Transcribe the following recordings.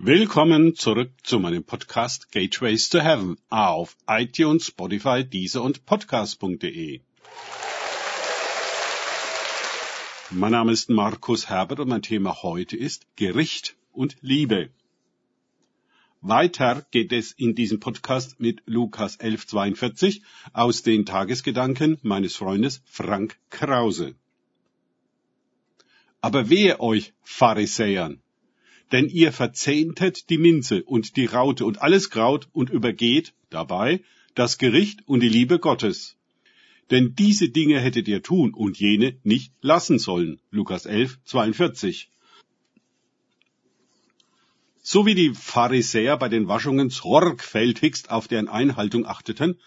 Willkommen zurück zu meinem Podcast Gateways to Heaven auf iTunes, Spotify, Deezer und Podcast.de. Mein Name ist Markus Herbert und mein Thema heute ist Gericht und Liebe. Weiter geht es in diesem Podcast mit Lukas 11.42 aus den Tagesgedanken meines Freundes Frank Krause. Aber wehe euch, Pharisäern! Denn ihr verzehntet die Minze und die Raute und alles Kraut und übergeht dabei das Gericht und die Liebe Gottes. Denn diese Dinge hättet ihr tun und jene nicht lassen sollen. Lukas 11, 42. So wie die Pharisäer bei den Waschungen sorgfältigst auf deren Einhaltung achteten,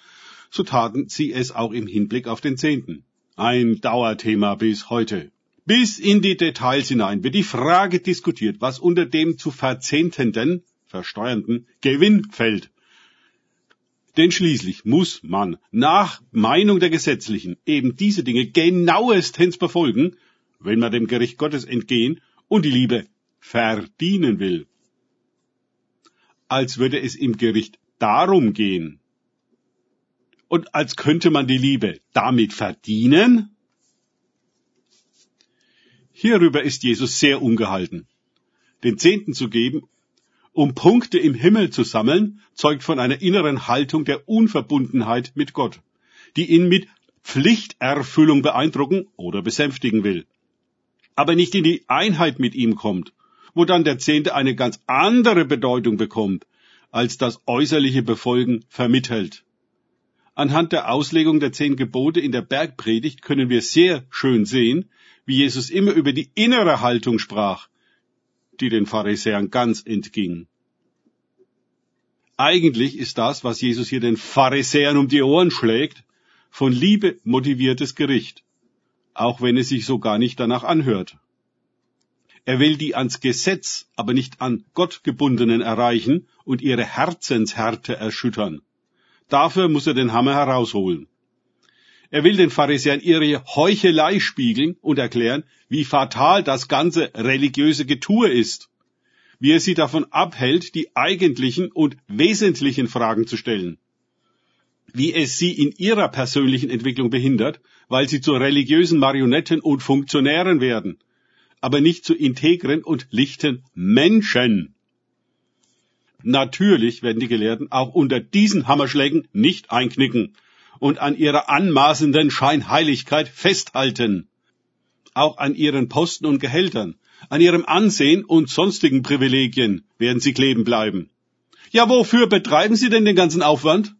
so taten sie es auch im Hinblick auf den Zehnten. Ein Dauerthema bis heute. Bis in die Details hinein wird die Frage diskutiert, was unter dem zu verzehntenden, versteuernden Gewinn fällt. Denn schließlich muss man nach Meinung der Gesetzlichen eben diese Dinge genauestens befolgen, wenn man dem Gericht Gottes entgehen und die Liebe verdienen will. Als würde es im Gericht darum gehen. Und als könnte man die Liebe damit verdienen? Hierüber ist Jesus sehr ungehalten. Den Zehnten zu geben, um Punkte im Himmel zu sammeln, zeugt von einer inneren Haltung der Unverbundenheit mit Gott, die ihn mit Pflichterfüllung beeindrucken oder besänftigen will, aber nicht in die Einheit mit ihm kommt, wo dann der Zehnte eine ganz andere Bedeutung bekommt, als das äußerliche Befolgen vermittelt. Anhand der Auslegung der zehn Gebote in der Bergpredigt können wir sehr schön sehen, wie Jesus immer über die innere Haltung sprach, die den Pharisäern ganz entging. Eigentlich ist das, was Jesus hier den Pharisäern um die Ohren schlägt, von Liebe motiviertes Gericht, auch wenn es sich so gar nicht danach anhört. Er will die ans Gesetz, aber nicht an Gott gebundenen erreichen und ihre Herzenshärte erschüttern. Dafür muss er den Hammer herausholen. Er will den Pharisäern ihre Heuchelei spiegeln und erklären, wie fatal das ganze religiöse Getue ist, wie er sie davon abhält, die eigentlichen und wesentlichen Fragen zu stellen, wie es sie in ihrer persönlichen Entwicklung behindert, weil sie zu religiösen Marionetten und Funktionären werden, aber nicht zu integren und lichten Menschen. Natürlich werden die Gelehrten auch unter diesen Hammerschlägen nicht einknicken und an ihrer anmaßenden Scheinheiligkeit festhalten. Auch an ihren Posten und Gehältern, an ihrem Ansehen und sonstigen Privilegien werden sie kleben bleiben. Ja, wofür betreiben sie denn den ganzen Aufwand?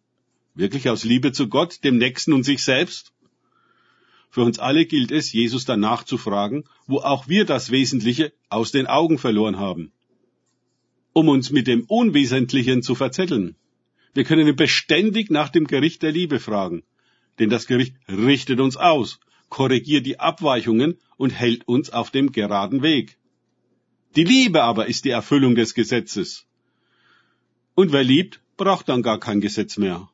Wirklich aus Liebe zu Gott, dem Nächsten und sich selbst? Für uns alle gilt es, Jesus danach zu fragen, wo auch wir das Wesentliche aus den Augen verloren haben. Um uns mit dem Unwesentlichen zu verzetteln. Wir können ihn beständig nach dem Gericht der Liebe fragen. Denn das Gericht richtet uns aus, korrigiert die Abweichungen und hält uns auf dem geraden Weg. Die Liebe aber ist die Erfüllung des Gesetzes. Und wer liebt, braucht dann gar kein Gesetz mehr.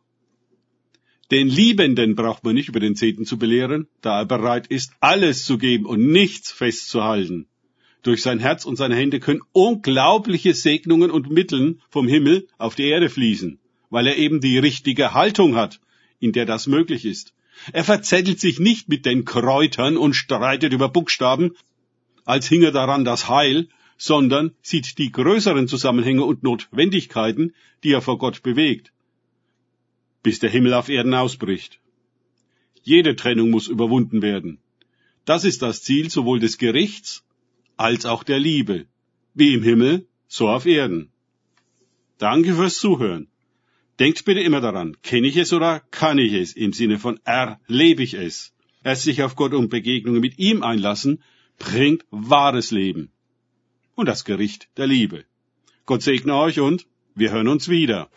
Den Liebenden braucht man nicht über den Zehnten zu belehren, da er bereit ist, alles zu geben und nichts festzuhalten. Durch sein Herz und seine Hände können unglaubliche Segnungen und Mitteln vom Himmel auf die Erde fließen weil er eben die richtige Haltung hat, in der das möglich ist. Er verzettelt sich nicht mit den Kräutern und streitet über Buchstaben, als hinge daran das Heil, sondern sieht die größeren Zusammenhänge und Notwendigkeiten, die er vor Gott bewegt, bis der Himmel auf Erden ausbricht. Jede Trennung muss überwunden werden. Das ist das Ziel sowohl des Gerichts als auch der Liebe, wie im Himmel, so auf Erden. Danke fürs Zuhören. Denkt bitte immer daran, kenne ich es oder kann ich es im Sinne von erlebe ich es. Erst sich auf Gott und Begegnungen mit ihm einlassen, bringt wahres Leben und das Gericht der Liebe. Gott segne euch und wir hören uns wieder.